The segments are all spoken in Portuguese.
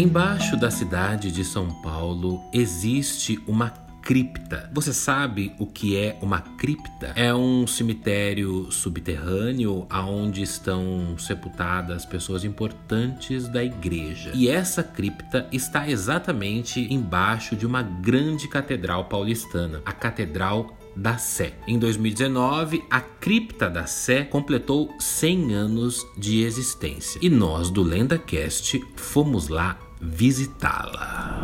Embaixo da cidade de São Paulo existe uma cripta. Você sabe o que é uma cripta? É um cemitério subterrâneo aonde estão sepultadas pessoas importantes da igreja. E essa cripta está exatamente embaixo de uma grande catedral paulistana, a Catedral da Sé. Em 2019, a cripta da Sé completou 100 anos de existência e nós do LendaCast fomos lá visitá-la.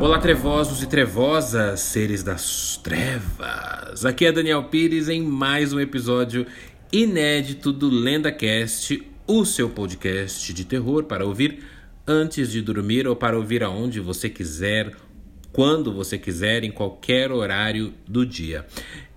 Olá, trevosos e trevosas, seres das trevas. Aqui é Daniel Pires em mais um episódio inédito do LendaCast, o seu podcast de terror para ouvir antes de dormir ou para ouvir aonde você quiser, quando você quiser, em qualquer horário do dia.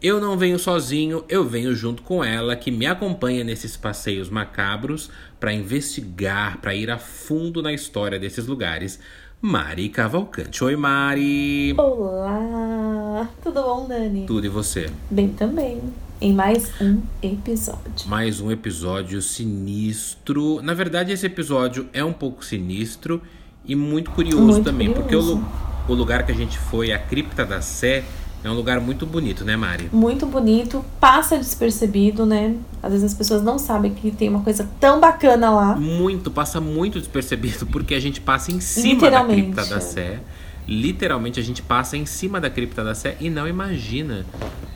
Eu não venho sozinho, eu venho junto com ela, que me acompanha nesses passeios macabros para investigar, para ir a fundo na história desses lugares. Mari Cavalcante. Oi, Mari! Olá! Tudo bom, Dani? Tudo e você? Bem também. Em mais um episódio. Mais um episódio sinistro. Na verdade, esse episódio é um pouco sinistro e muito curioso Muito também, curioso. porque o, o lugar que a gente foi, a Cripta da Sé, é um lugar muito bonito, né, Mari? Muito bonito, passa despercebido, né? Às vezes as pessoas não sabem que tem uma coisa tão bacana lá. Muito, passa muito despercebido, porque a gente passa em cima da Cripta da. Sé. Literalmente a gente passa em cima da Cripta da Sé e não imagina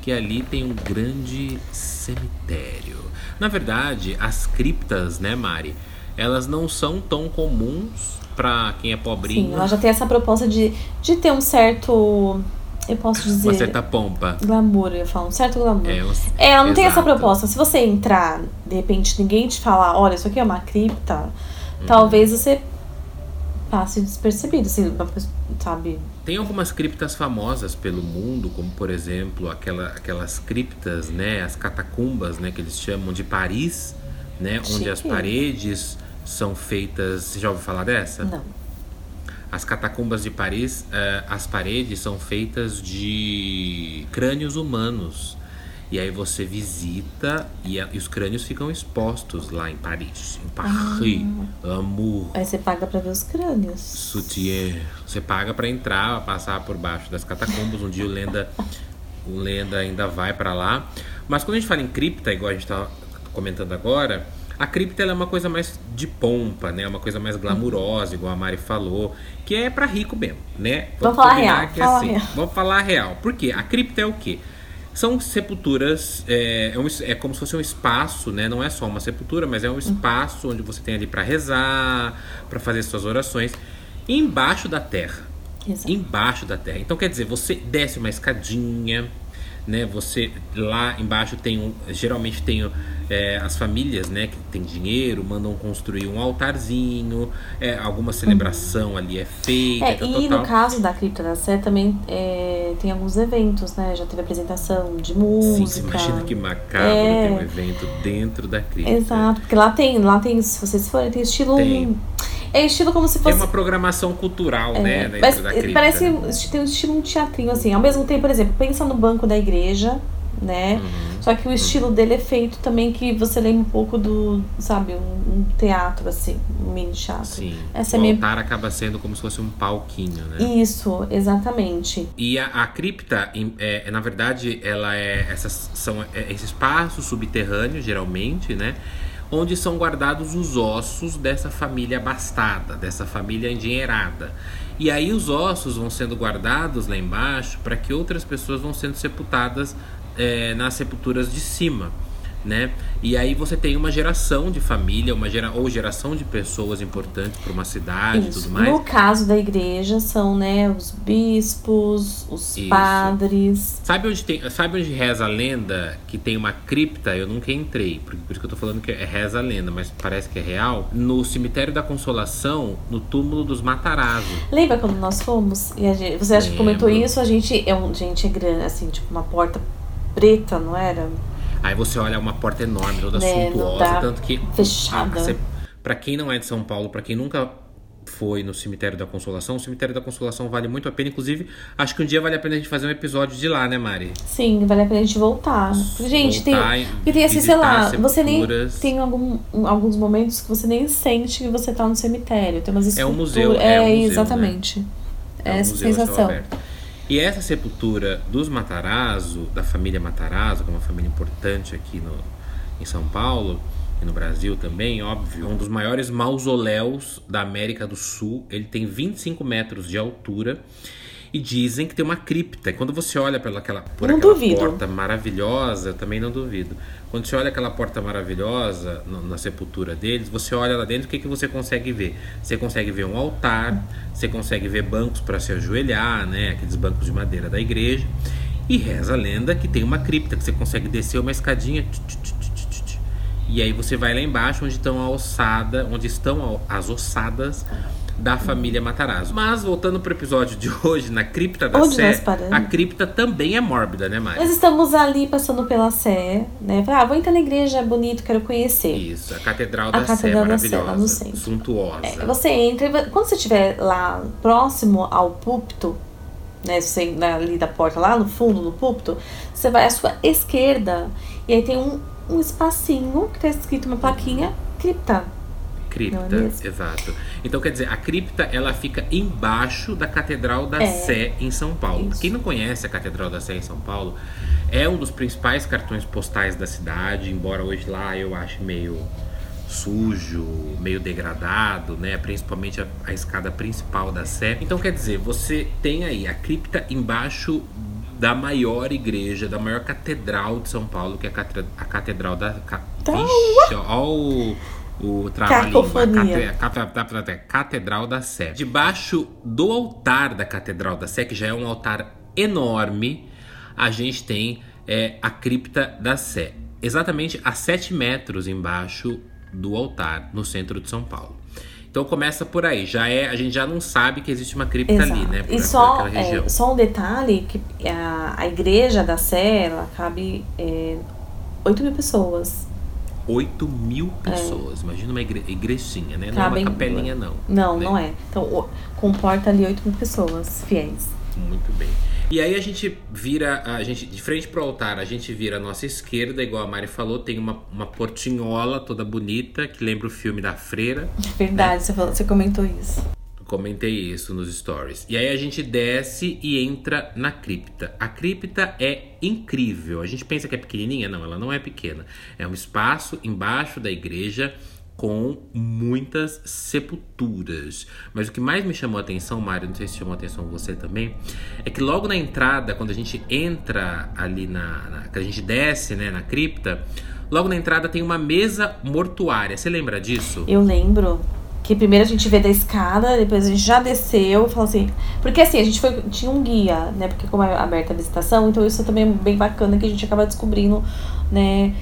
que ali tem um grande cemitério. Na verdade, as criptas, né, Mari? Elas não são tão comuns pra quem é pobrinho. Sim, ela já tem essa proposta de, de ter um certo. Eu posso dizer. Uma certa pompa. Glamour, eu falar, um certo glamour. É, um- É, ela não tem essa proposta. Se você entrar, de repente, ninguém te falar, olha, isso aqui é uma cripta, Uhum. talvez você passe despercebido, assim, sabe? Tem algumas criptas famosas pelo mundo, como por exemplo aquela, aquelas criptas, né, as catacumbas, né, que eles chamam de Paris, né, onde as Chique. paredes são feitas. Você já ouviu falar dessa? Não. As catacumbas de Paris, eh, as paredes são feitas de crânios humanos. E aí você visita e, a- e os crânios ficam expostos lá em Paris, em Paris, Amour. Aí você paga pra ver os crânios. Sutiã. Você paga pra entrar, passar por baixo das catacumbas. Um dia o Lenda, o Lenda ainda vai pra lá. Mas quando a gente fala em cripta, igual a gente tá comentando agora, a cripta é uma coisa mais de pompa, né? Uma coisa mais glamurosa, igual a Mari falou, que é pra rico mesmo, né? Vamos falar combinar real, que fala assim, real. Vamos falar real. Por quê? A cripta é o quê? São sepulturas, é, é, um é como se fosse um espaço, né? Não é só uma sepultura, mas é um espaço onde você tem ali pra rezar, pra fazer suas orações, embaixo da terra. Exato. Embaixo da terra. Então quer dizer, você desce uma escadinha, né? Você lá embaixo tem um, geralmente tem é, as famílias, né? Que tem dinheiro, mandam construir um altarzinho, é, alguma celebração ali é feita, É, tal, e tal, no tal. caso da Cripta da Sé também é, tem alguns eventos, né? Já teve apresentação de Sim, música. você imagina que macabro É. ter um evento dentro da cripta. Exato, porque lá tem, lá tem, se vocês forem, tem estilo. Tem. É estilo como se Tem fosse. uma programação cultural, né? é, Dentro mas da cripta. parece tem um estilo um teatrinho, assim. Ao mesmo tempo, por exemplo, pensa no banco da igreja, né? Uhum. Só que o estilo dele é feito também que você lembra um pouco do, sabe, um, um teatro, assim, um mini teatro. Sim. Essa o é altar acaba sendo como se fosse um palquinho, né? Isso, exatamente. E a, a cripta, em- é, na verdade, ela é essas são é, esse espaço subterrâneo, geralmente, né? Onde são guardados os ossos dessa família abastada, dessa família endinheirada. E aí os ossos vão sendo guardados lá embaixo para que outras pessoas vão sendo sepultadas é, nas sepulturas de cima. Né? E aí você tem uma geração de família, uma gera, ou geração de pessoas importantes para uma cidade e Isso. tudo mais. No caso da igreja, são, né, os bispos, os Isso. padres. Sabe onde, tem, sabe onde reza a lenda que tem uma cripta? Eu nunca entrei, por, por isso que eu tô falando que é reza a lenda, mas parece que é real. No cemitério da Consolação, no túmulo dos Matarazzo. Lembra quando nós fomos? E gente, você acha que comentou Lembro. isso? A gente é um, gente é grande, assim, tipo uma porta preta, não era? Aí você olha uma porta enorme, toda Né, suntuosa, tanto que fechada. Ah, pra quem não é de São Paulo, pra quem nunca foi no Cemitério da Consolação. O Cemitério da Consolação vale muito a pena. Inclusive, acho que um dia vale a pena a gente fazer um episódio de lá, né, Mari? Sim, vale a pena a gente voltar. Gente, Voltar tem. Porque tem assim, sei lá, você nem. Tem algum, alguns momentos que você nem sente que você tá no cemitério. Tem umas É um museu, É, é um museu, né? exatamente. É um essa museu sensação. E essa sepultura dos Matarazzo, da família Matarazzo, que é uma família importante aqui no, em São Paulo e no Brasil também, óbvio, é um dos maiores mausoléus da América do Sul. Ele tem 25 metros de altura e dizem que tem uma cripta. E quando você olha pela aquela, por Não aquela duvido. porta maravilhosa, eu também não duvido. Quando você olha aquela porta maravilhosa no- na sepultura deles, você olha lá dentro, o que, que você consegue ver? Você consegue ver um altar, você consegue ver bancos para se ajoelhar, né? Aqueles bancos de madeira da igreja. E reza a lenda que tem uma cripta, que você consegue descer uma escadinha. tch, tch, tch. E aí você vai lá embaixo onde estão a ossada, onde estão as ossadas da família Matarazzo. Mas voltando pro episódio de hoje, na cripta da Onde Sé, a cripta também é mórbida, né, Mari? Nós estamos ali passando pela Sé, né? Ah, vou entrar na igreja, é bonito, quero conhecer. Isso, a Catedral A da Sé, Catedral da Sé, lá no maravilhosa, centro. suntuosa. É, você entra, quando você estiver lá próximo ao púlpito, né, você ali da porta, lá no fundo do púlpito, você vai à sua esquerda e aí tem um, um espacinho que tá escrito uma plaquinha cripta. Cripta, é exato. Então, quer dizer, a cripta ela fica embaixo da Catedral da É. Sé em São Paulo. Isso. Quem não conhece a Catedral da Sé em São Paulo, é um dos principais cartões postais da cidade, embora hoje lá eu ache meio sujo, meio degradado, né? Principalmente a, a escada principal da Sé. Então, quer dizer, você tem aí a cripta embaixo da maior igreja, da maior catedral de São Paulo, que é a, Catedral da... Ca, Tá. Vixe, ó o... O trava-língua, cate- cate- Catedral da Sé. Debaixo do altar da Catedral da Sé, que já é um altar enorme, a gente tem é, a cripta da Sé. Exatamente a 7 metros embaixo do altar, no centro de São Paulo. Então começa por aí. Já é, a gente já não sabe que existe uma cripta Exato. ali, né? Por, e só, é, só um detalhe, que a, a igreja da Sé, ela cabe é, 8 mil pessoas. 8 mil pessoas. Imagina uma igre igrejinha, né? Não é Cabem- uma capelinha, não. Não, né? não é. Então, comporta ali 8 mil pessoas fiéis. Muito bem. E aí a gente vira, a gente de frente pro altar, a gente vira a nossa esquerda, igual a Mari falou, tem uma, uma portinhola toda bonita, que lembra o filme da Freira. Verdade, você, falou- você comentou isso. Comentei isso nos stories. E aí a gente desce e entra na cripta. A cripta é incrível. A gente pensa que é pequenininha, não, ela não é pequena. É um espaço embaixo da igreja com muitas sepulturas. Mas o que mais me chamou a atenção, Mário, não sei se chamou a atenção você também, é que logo na entrada, quando a gente entra ali na, na que a gente desce, né, na cripta, logo na entrada tem uma mesa mortuária. Você lembra disso? Eu lembro que primeiro a gente vê da escada, depois a gente já desceu e falou assim. Porque assim, a gente foi. Tinha um guia, né? Porque como é aberta a visitação, então isso também é bem bacana que a gente acaba descobrindo, né?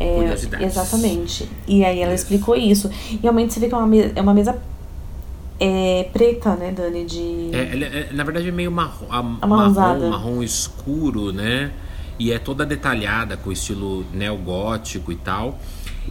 É, Curiosidades. exatamente. E aí ela Isso. explicou isso. E realmente você vê que é uma mesa, é uma mesa é, preta, né, Dani? De. É, é- na verdade é meio marrom, marrom, marrom escuro, né? E é toda detalhada com estilo neogótico e tal.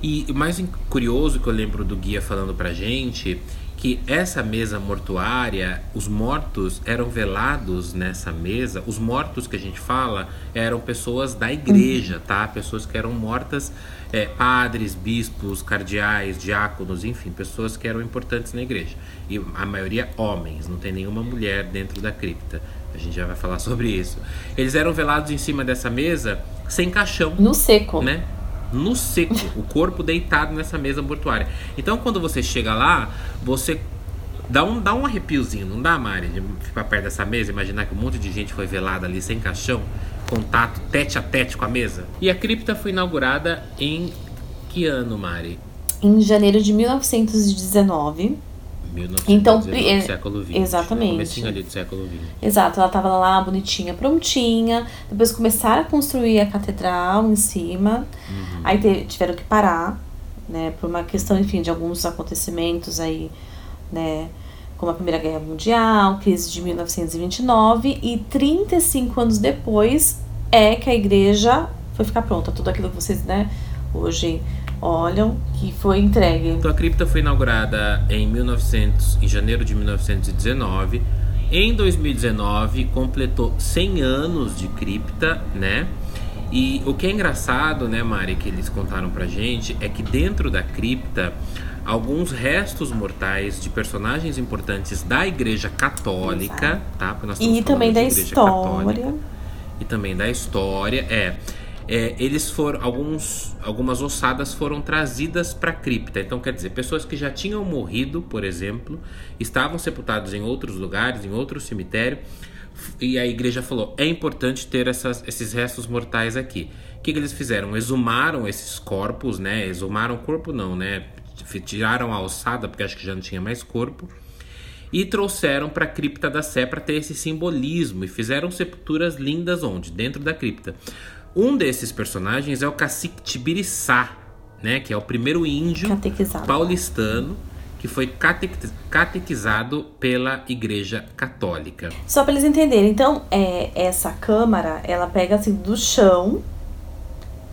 E o mais curioso que eu lembro do guia falando pra gente que essa mesa mortuária, os mortos eram velados nessa mesa. Os mortos que a gente fala eram pessoas da igreja, tá? Pessoas que eram mortas, é, padres, bispos, cardeais, diáconos, enfim, pessoas que eram importantes na igreja. E a maioria homens, não tem nenhuma mulher dentro da cripta. A gente já vai falar sobre isso. Eles eram velados em cima dessa mesa sem caixão No seco. né? No seco, o corpo deitado nessa mesa mortuária. Então, quando você chega lá, você dá um, dá um arrepiozinho, não dá, Mari? De ficar perto dessa mesa, imaginar que um monte de gente foi velada ali sem caixão, contato tete a tete com a mesa. E a cripta foi inaugurada em que ano, Mari? Em janeiro de 1919. 1919, Então, é- século XX. exatamente. Comecinho ali do século XX. Exato, ela tava lá bonitinha, prontinha. Depois começaram a construir a catedral em cima. Uhum. Aí te- tiveram que parar, né? Por uma questão, enfim, de alguns acontecimentos aí, né? Como a Primeira Guerra Mundial, crise de 1929. E 35 anos depois é que a igreja foi ficar pronta. Tudo aquilo que vocês, né? Hoje olham que foi entregue. Então a cripta foi inaugurada em 1900, em janeiro de 1919. Em 2019 completou 100 anos de cripta, né? E o que é engraçado, né, Mari, que eles contaram pra gente, é que dentro da cripta alguns restos mortais de personagens importantes da Igreja Católica, Exato. tá? E também da história. Católica. E também da história, é. É, eles foram alguns algumas ossadas foram trazidas para a cripta. Então quer dizer pessoas que já tinham morrido por exemplo estavam sepultados em outros lugares em outro cemitério e a igreja falou é importante ter essas, esses restos mortais aqui. O que, que eles fizeram? Exumaram esses corpos né? Exumaram o corpo não né? Tiraram a ossada porque acho que já não tinha mais corpo e trouxeram para a cripta da Sé para ter esse simbolismo e fizeram sepulturas lindas onde? Dentro da cripta um desses personagens é o cacique Tibiriçá, né? Que é o primeiro índio paulistano que foi catequi- catequizado pela Igreja Católica. Só para eles entenderem, então, é, essa câmara, ela pega assim do chão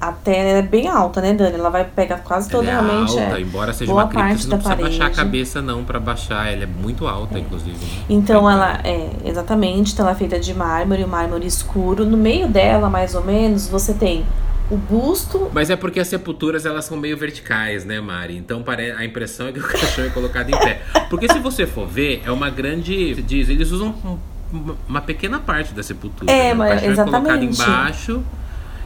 até é bem alta, né, Dani? Ela vai pegar quase toda ela é realmente. alta, é. embora seja boa uma cripta, parte você não precisa baixar a parede. cabeça não para baixar, ela é muito alta, inclusive. né? Então É, ela é, exatamente, então ela é feita de mármore, um mármore escuro. No meio dela, mais ou menos, você tem o busto. Mas é porque as sepulturas elas são meio verticais, né, Mari? Então a impressão é que o caixão é colocado em pé. Porque se você for ver, é uma grande. Diz, eles usam um- uma pequena parte da sepultura. É, né? Mas- caixão é colocado exatamente. embaixo.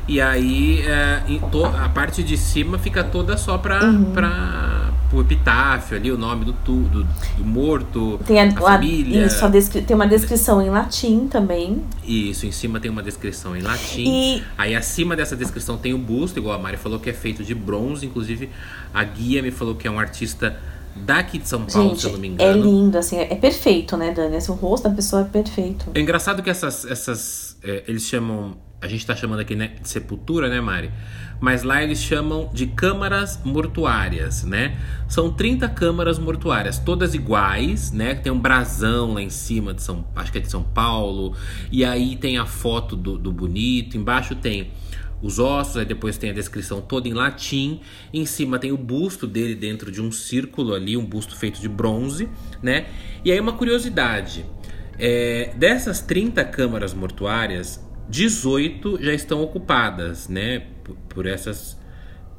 E aí é, to- a parte de cima fica toda só pra, Uhum. pra o epitáfio ali, o nome do, tu, do, morto, Tem, a, a a- família. isso, a tem uma descrição em latim também. Isso, em cima tem uma descrição em latim. E Aí acima dessa descrição tem o busto, igual a Mari falou, que é feito de bronze. Inclusive, a guia me falou que é um artista daqui de São Paulo, se Gente, eu não me é engano. lindo, assim, é perfeito, né, Dani? Assim, o rosto da pessoa é perfeito. É engraçado que essas. essas é, eles chamam. A gente tá chamando aqui né, de sepultura, né, Mari? Mas lá eles chamam de câmaras mortuárias, né? São 30 câmaras mortuárias, todas iguais, né? Tem um brasão lá em cima de São. Acho que é de São Paulo. E aí tem a foto do, do bonito. Embaixo tem os ossos, aí depois tem a descrição toda em latim. Em cima tem o busto dele dentro de um círculo ali, um busto feito de bronze, né? E aí uma curiosidade. É, dessas 30 câmaras mortuárias, 18 já estão ocupadas, né? Por, essas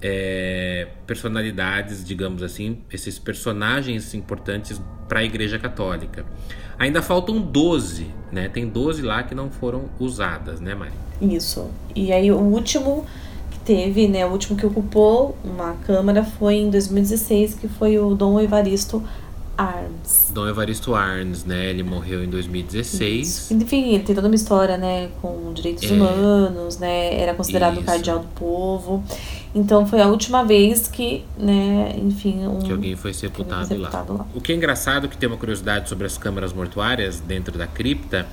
é, personalidades, digamos assim, esses personagens importantes para a Igreja Católica. Ainda faltam 12, né? Tem 12 lá que não foram usadas, né, Mari? Isso. E aí o último que teve, né, o último que ocupou uma câmara foi em 2016, que foi o Dom Evaristo Arms. Dom Evaristo Arns, né? Ele morreu em 2016. Isso. Enfim, ele tem toda uma história, né, com direitos É. humanos, né, era considerado Isso. o cardeal do povo. Então foi a última vez que, né, enfim, um Que alguém foi sepultado, foi lá. sepultado lá. O que é engraçado que tem uma curiosidade sobre as câmaras mortuárias dentro da cripta,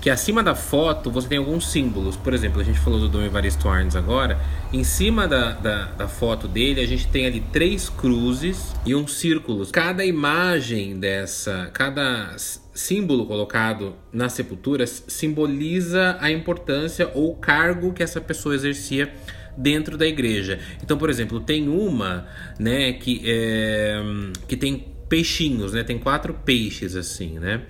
que acima da foto você tem alguns símbolos. Por exemplo, a gente falou do Dom Evaristo Arns agora. Em cima da, da, da foto dele, a gente tem ali três cruzes e um círculo. Cada imagem dessa, cada símbolo colocado nas sepulturas simboliza a importância ou cargo que essa pessoa exercia dentro da igreja. Então, por exemplo, tem uma, né, que é, que tem peixinhos, né? Tem quatro peixes assim, né?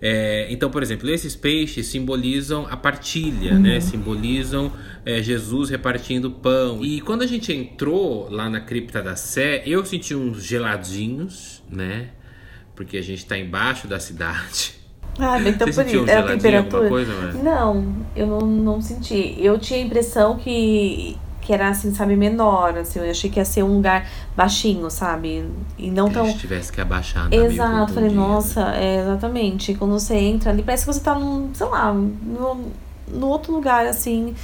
É, então, por exemplo, esses peixes simbolizam a partilha, né? Simbolizam é, Jesus repartindo pão. E quando a gente entrou lá na cripta da Sé, eu senti uns geladinhos, né? Porque a gente tá embaixo da cidade. Ah, mas então Você isso. um É a temperatura. coisa, Mari? Não, eu não, não senti. Eu tinha a impressão que, que era assim, sabe, menor. Assim, eu achei que ia ser um lugar baixinho, sabe? E não Que tão. gente tivesse que abaixar. Exato, falei, contundido. nossa, é, exatamente. Quando você entra ali, parece que você tá num, sei lá, no, no outro lugar, assim.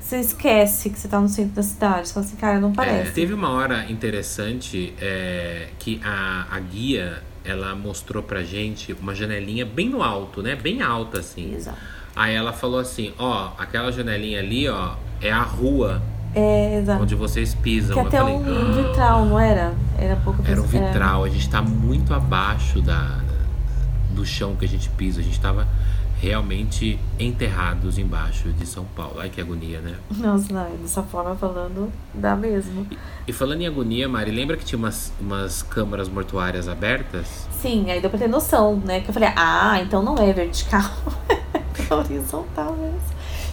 Você esquece que você tá no centro da cidade. Você fala assim, cara, não É, parece. teve uma hora interessante é, que a, a guia ela mostrou pra gente uma janelinha bem no alto, né? Bem alta assim. Exato. Aí ela falou assim: ó, aquela janelinha ali, ó, é a rua É, exato. onde vocês pisam. Que até falei, um "Ah, vitral, não era? Era pouco Era um é. vitral, a gente tá muito abaixo da, do chão que a gente pisa. A gente tava realmente enterrados embaixo de São Paulo. Ai, que agonia, né? Nossa, não, dessa forma falando, dá mesmo. E, e, falando em agonia, Mari, lembra que tinha umas, umas câmaras mortuárias abertas? Sim, aí deu pra ter noção, né? Que eu falei, ah, então não é vertical, é horizontal mesmo.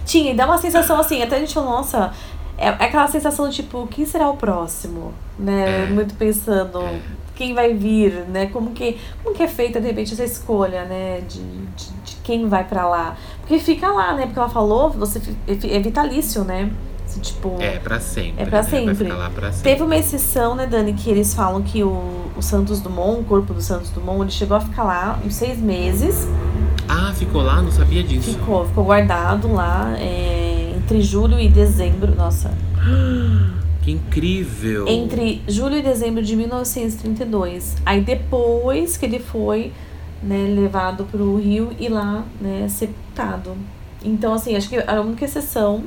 Tinha, e dá uma sensação assim, até a gente falou, nossa, é, é aquela sensação tipo, quem será o próximo? Né? É. Muito pensando. É quem vai vir, né? Como que, como que é feita, de repente, essa escolha, né? De, de, de quem vai para lá. Porque fica lá, né? Porque ela falou, você é vitalício, né? Tipo, é para sempre. É para né? sempre. sempre. Teve uma exceção, né, Dani, que eles falam que o, o Santos Dumont, o corpo do Santos Dumont, ele chegou a ficar lá uns seis meses. Ah, ficou lá? Não sabia disso. Ficou, ficou guardado lá é, entre julho e dezembro. Nossa. Que incrível! Entre julho e dezembro de 1932. Aí depois que ele foi né, levado para o Rio e lá né, sepultado. Então, assim, acho que a única exceção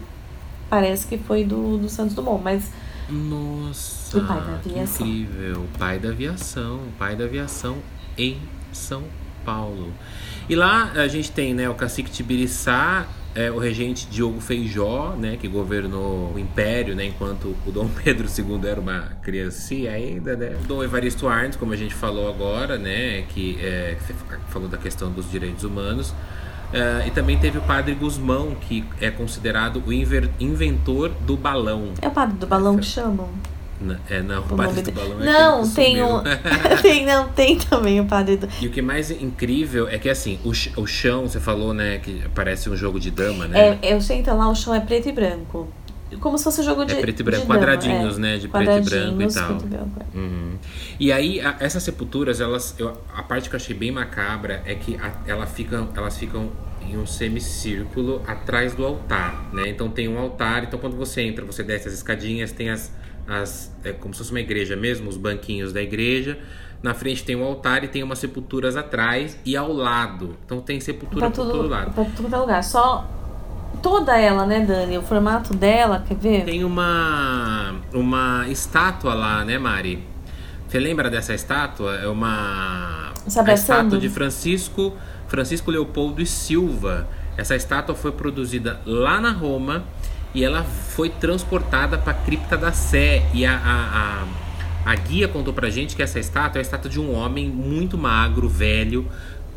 parece que foi do, do Santos Dumont, mas. Nossa! O pai da aviação. incrível! Pai da aviação, pai da aviação em São Paulo. E lá a gente tem né, o cacique Tibiriçá é, o regente Diogo Feijó, né, que governou o Império, né, enquanto o Dom Pedro II era uma criancinha ainda, né. Dom Evaristo Arnes, como a gente falou agora, né, que, é, falou da questão dos direitos humanos. É, e também teve o padre Guzmão, que é considerado o inventor do balão. É o padre do balão que chamam? É, não, o, o padre do balão é Não, tem um. tem, não, tem também o padre do. E o que mais incrível é que assim, o, o chão, você falou, né, que parece um jogo de dama, né? É, eu sei, então lá o chão é preto e branco. Como se fosse um jogo de. É preto e branco, quadradinhos, dama, é. né? De preto e branco e tal. Preto e, branco, é. uhum. e aí, a, essas sepulturas, elas. Eu, a parte que eu achei bem macabra é que a, ela fica, elas ficam em um semicírculo atrás do altar, né? Então tem um altar, então quando você entra, você desce as escadinhas, tem as as, é como se fosse uma igreja mesmo, os banquinhos da igreja. Na frente tem um altar e tem umas sepulturas atrás e ao lado. Então tem sepultura pra por todo lado. Pra todo lugar. Só toda ela, né, Dani? O formato dela, quer ver? Tem uma uma estátua lá, né, Mari? Você lembra dessa estátua? É uma a estátua de Francisco Francisco Leopoldo e Silva. Essa estátua foi produzida lá na Roma e ela foi transportada para a cripta da Sé. E a, a, a, a, guia contou pra gente que essa estátua é a estátua de um homem muito magro, velho,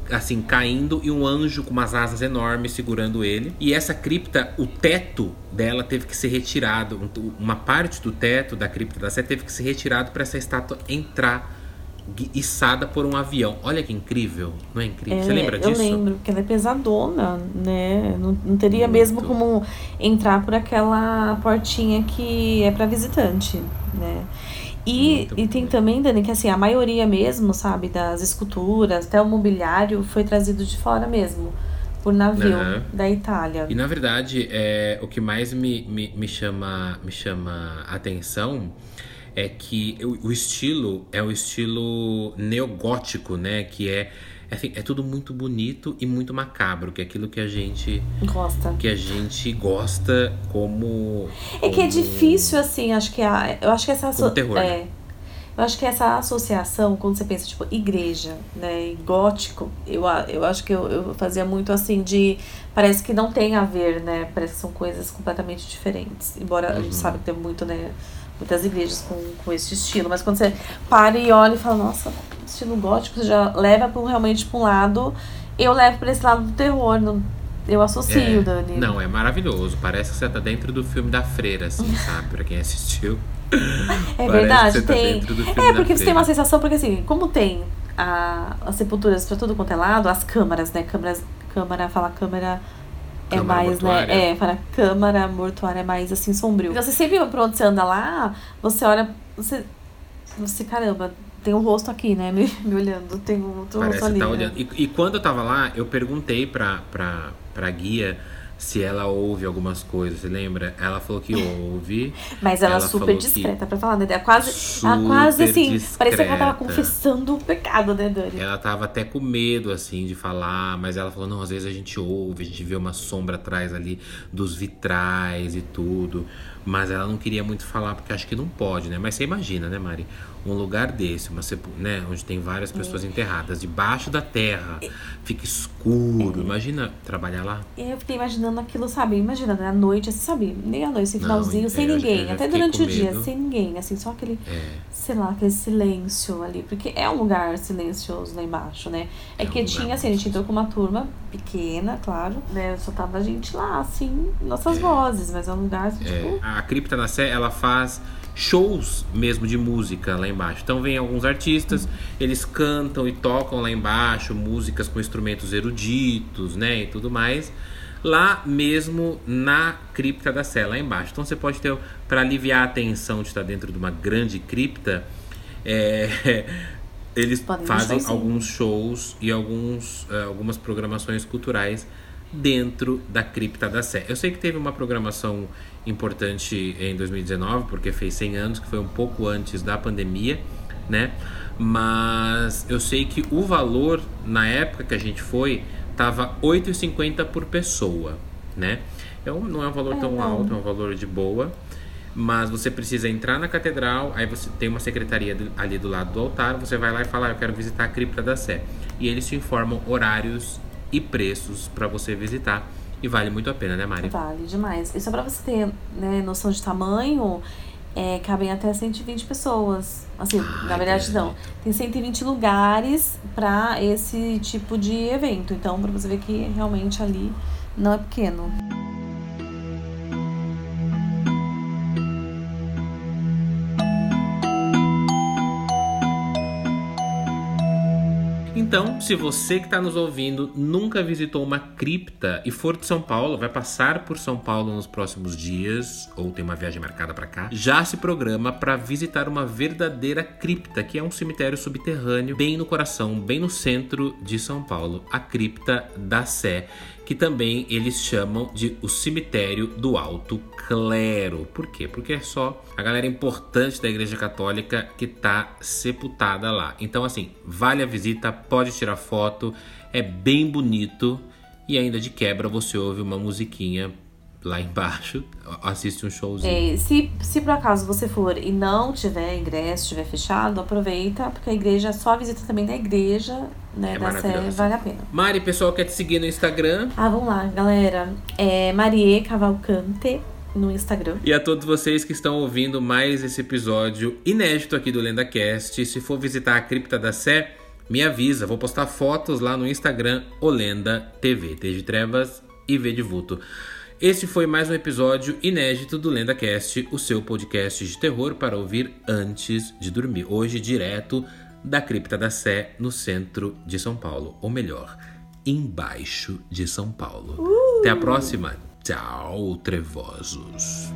assim, caindo, e um anjo com umas asas enormes segurando ele. E essa cripta, o teto dela teve que ser retirado. Uma parte do teto da cripta da Sé teve que ser retirado para essa estátua entrar içada por um avião. Olha que incrível, não é incrível? É, Você lembra disso? Eu lembro, porque ela é pesadona, né? Não, não teria Muito. mesmo como entrar por aquela portinha que é para visitante, né? E, e tem também, Dani, que assim, a maioria mesmo, sabe, das esculturas, até o mobiliário, foi trazido de fora mesmo, por navio uhum. da Itália. E na verdade, é, o que mais me, me, me, chama, me chama atenção é que o, o estilo é o estilo neogótico, né? Que é enfim, é tudo muito bonito e muito macabro, que é aquilo que a gente gosta. Que a gente gosta como. É que é difícil, assim, acho que a, eu acho que essa. Como terror. É, eu acho que essa associação, quando você pensa, tipo, igreja, né, e gótico, eu, eu acho que eu, eu fazia muito assim de. Parece que não tem a ver, né? Parece que são coisas completamente diferentes. Embora uhum. a gente uhum. sabe que tem muito, né? Muitas igrejas com, com esse estilo, mas quando você para e olha e fala, nossa, estilo gótico, você já leva pro, realmente para um lado, eu levo para esse lado do terror, não, eu associo, é, Dani. Não, é maravilhoso, parece que você tá dentro do filme da Freira, assim, sabe, pra quem assistiu. É verdade, tá tem. Tá é, porque você tem uma sensação, porque assim, como tem a, as sepulturas para tudo quanto é lado, as câmaras, né? Câmaras, câmara, fala câmara é mais, mortuária. né? É, para câmara mortuária é mais assim sombrio. Então você sempre por onde você anda lá, você olha, você. Você, caramba, tem um rosto aqui, né? Me, me olhando, tem um outro Parece rosto ali. Tá né? olhando. E, e, quando eu tava lá, eu perguntei pra, pra, pra guia se ela ouve algumas coisas, você lembra? Ela falou que ouve. Mas ela, ela super discreta pra falar, né? Ela quase, ela quase assim, discreta. parecia que ela tava confessando o pecado, né, Dani? Ela tava até com medo, assim, de falar, mas ela falou, não, às vezes a gente ouve, a gente vê uma sombra atrás ali dos vitrais e tudo. Mas ela não queria muito falar porque acho que não pode, né? Mas você imagina, né, Mari? Um lugar desse, uma, né, onde tem várias pessoas é. enterradas debaixo da terra, fica escuro. É. Imagina trabalhar lá. Eu fiquei imaginando aquilo, sabe? Imagina, né? À noite, assim, sabe? Nem à noite, esse finalzinho, não, sem ninguém. Até durante o dia, sem ninguém. Assim, só aquele, é. sei lá, aquele silêncio ali. Porque é um lugar silencioso lá embaixo, né? É, é que um tinha, assim, a gente entrou com uma turma pequena, claro, né? Só tava a gente lá, assim, nossas é. vozes, mas é um lugar, assim, é. tipo... A Cripta na Sé, ela faz shows mesmo de música lá embaixo. Então vem alguns artistas, eles cantam e tocam lá embaixo músicas com instrumentos eruditos, né, e tudo mais. Lá mesmo na cripta da Sé, lá embaixo. Então você pode ter, para aliviar a tensão de estar dentro de uma grande cripta, é, eles Podem fazem alguns shows e alguns, uh, algumas programações culturais dentro da cripta da Sé. Eu sei que teve uma programação importante em 2019, porque fez 100 anos, que foi um pouco antes da pandemia, né? Mas eu sei que o valor na época que a gente foi tava 8,50 por pessoa, né? É um, não é um valor tão é, alto, é um valor de boa. Mas você precisa entrar na catedral, aí você tem uma secretaria ali do lado do altar, você vai lá e fala, ah, eu quero visitar a cripta da Sé. E eles te informam horários e preços para você visitar. E vale muito a pena, né, Mari? Vale demais. E só pra você ter né, noção de tamanho, é, cabem até 120 pessoas. Assim, Ai, na verdade, não. Tem 120 lugares para esse tipo de evento. Então, para você ver que realmente ali não é pequeno. Então, se você que está nos ouvindo nunca visitou uma cripta e for de São Paulo, vai passar por São Paulo nos próximos dias ou tem uma viagem marcada para cá, já se programa para visitar uma verdadeira cripta, que é um cemitério subterrâneo bem no coração, bem no centro de São Paulo, a cripta da Sé que também eles chamam de o cemitério do alto clero. Por quê? Porque é só a galera importante da Igreja Católica que está sepultada lá. Então, assim, vale a visita, pode tirar foto, é bem bonito e ainda de quebra você ouve uma musiquinha lá embaixo, assiste um showzinho. É, se, se por acaso você for e não tiver ingresso, estiver fechado, aproveita, porque a igreja, só a visita também da igreja, né, é da Sé, vale a pena. Mari, pessoal quer te seguir no Instagram? Ah, vamos lá, galera. É Marie Cavalcante no Instagram. E a todos vocês que estão ouvindo mais esse episódio inédito aqui do LendaCast, se for visitar a cripta da Sé, me avisa, vou postar fotos lá no Instagram Olenda TV, T de Trevas e V de Vulto. Este foi mais um episódio inédito do LendaCast, o seu podcast de terror para ouvir antes de dormir. Hoje, direto da Cripta da Sé, no centro de São Paulo. Ou melhor, embaixo de São Paulo. Uh! Até a próxima. Tchau, trevosos.